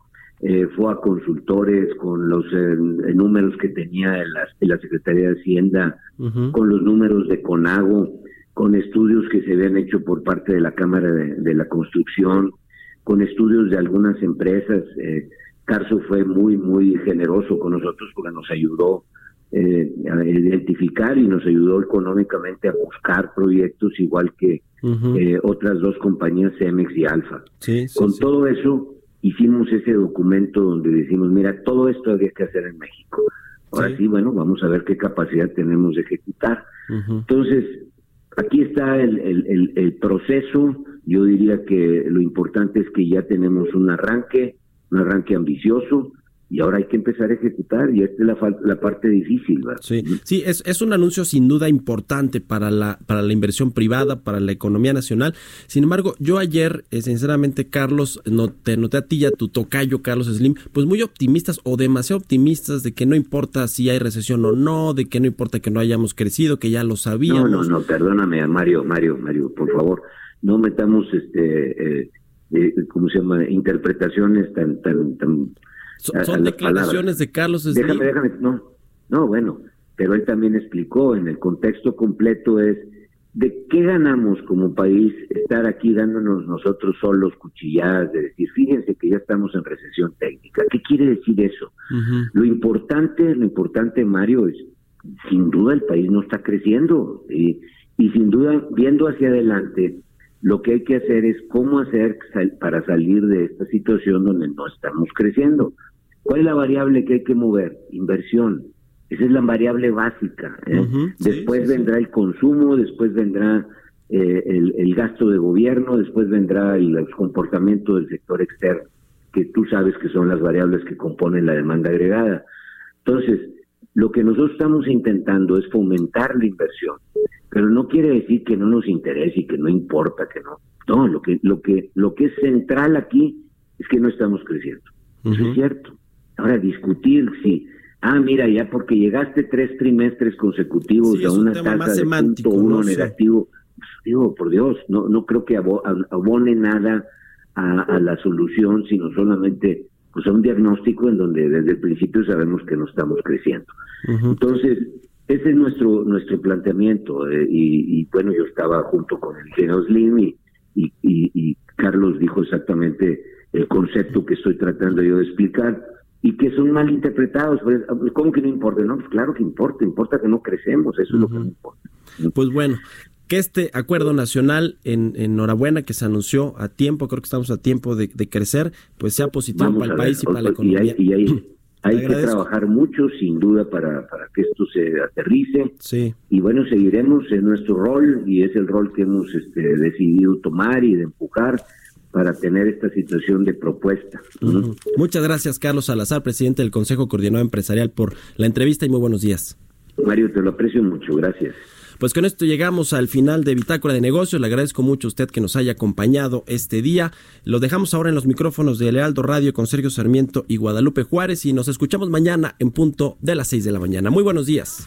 eh, FOA Consultores, con los eh, números que tenía la Secretaría de Hacienda, con los números de CONAGO, con estudios que se habían hecho por parte de la Cámara de, de la Construcción, con estudios de algunas empresas. Eh, Carso fue muy, muy generoso con nosotros porque nos ayudó eh, a identificar y nos ayudó económicamente a buscar proyectos igual que Eh, otras dos compañías, Cemex y Alfa. Sí, sí, Con sí. todo eso hicimos ese documento donde decimos, mira, todo esto había que hacer en México. Ahora Sí. bueno, vamos a ver qué capacidad tenemos de ejecutar. Entonces, aquí está el, el- el- el proceso. Yo diría que lo importante es que ya tenemos un arranque, un arranque ambicioso. Y ahora hay que empezar a ejecutar y esta es la, la parte difícil. ¿verdad? Sí, sí, es, es un anuncio sin duda importante para la, para la inversión privada, para la economía nacional. Sin embargo, yo ayer, eh, sinceramente, Carlos, no, te noté a ti y a tu tocayo, Carlos Slim, pues muy optimistas o demasiado optimistas de que no importa si hay recesión o no, de que no importa que no hayamos crecido, que ya lo No, sabíamos. no, no, perdóname, Mario, Mario, Mario, por favor, no metamos, este, eh, eh, ¿cómo se llama? Interpretaciones tan, tan, tan. Son, declaraciones de Carlos Slim. Déjame, déjame, no, no, bueno, pero él también explicó en el contexto completo es de qué ganamos como país estar aquí dándonos nosotros solos cuchilladas de decir, fíjense que ya estamos en recesión técnica. ¿Qué quiere decir eso? Lo importante, lo importante, Mario, es sin duda el país no está creciendo y, y sin duda viendo hacia adelante lo que hay que hacer es cómo hacer sal- para salir de esta situación donde no estamos creciendo. ¿Cuál es la variable que hay que mover? Inversión. Esa es la variable básica. ¿eh? Después sí, sí. vendrá el consumo, después vendrá eh, el, el gasto de gobierno, después vendrá el, el comportamiento del sector externo, que tú sabes que son las variables que componen la demanda agregada. Entonces, lo que nosotros estamos intentando es fomentar la inversión, pero no quiere decir que no nos interese y que no importa que no. No, lo que lo que lo que es central aquí es que no estamos creciendo. Eso es cierto. Ahora discutir si ah, mira, ya porque llegaste tres trimestres consecutivos Sí, a un una tasa de punto uno no sé. negativo, pues, digo, por Dios, no no creo que abo- abone nada a, a la solución, sino solamente pues a un diagnóstico en donde desde el principio sabemos que no estamos creciendo. Entonces, ese es nuestro nuestro planteamiento eh, y, y, bueno, yo estaba junto con el ingeniero Slim y, y, y- y Carlos dijo exactamente el concepto que estoy tratando yo de explicar y que son mal interpretados. Pues, ¿Cómo que no importa? No, pues claro que importa, importa que no crecemos, eso es lo que no importa. Pues bueno, que este acuerdo nacional, en enhorabuena, que se anunció a tiempo, creo que estamos a tiempo de, de crecer, pues sea positivo Vamos para el ver, país y para la y economía. hay, y hay, hay que trabajar mucho, sin duda, para, para que esto se aterrice. Sí. Y bueno, seguiremos en nuestro rol y es el rol que hemos este, decidido tomar y de empujar para tener esta situación de propuesta. Muchas gracias, Carlos Salazar, presidente del Consejo Coordinador Empresarial, por la entrevista y muy buenos días. Mario, te lo aprecio mucho, gracias. Pues con esto llegamos al final de Bitácora de Negocios. Le agradezco mucho a usted que nos haya acompañado este día. Lo dejamos ahora en los micrófonos de Lealdo Radio con Sergio Sarmiento y Guadalupe Juárez y nos escuchamos mañana en punto de las 6 de la mañana. Muy buenos días.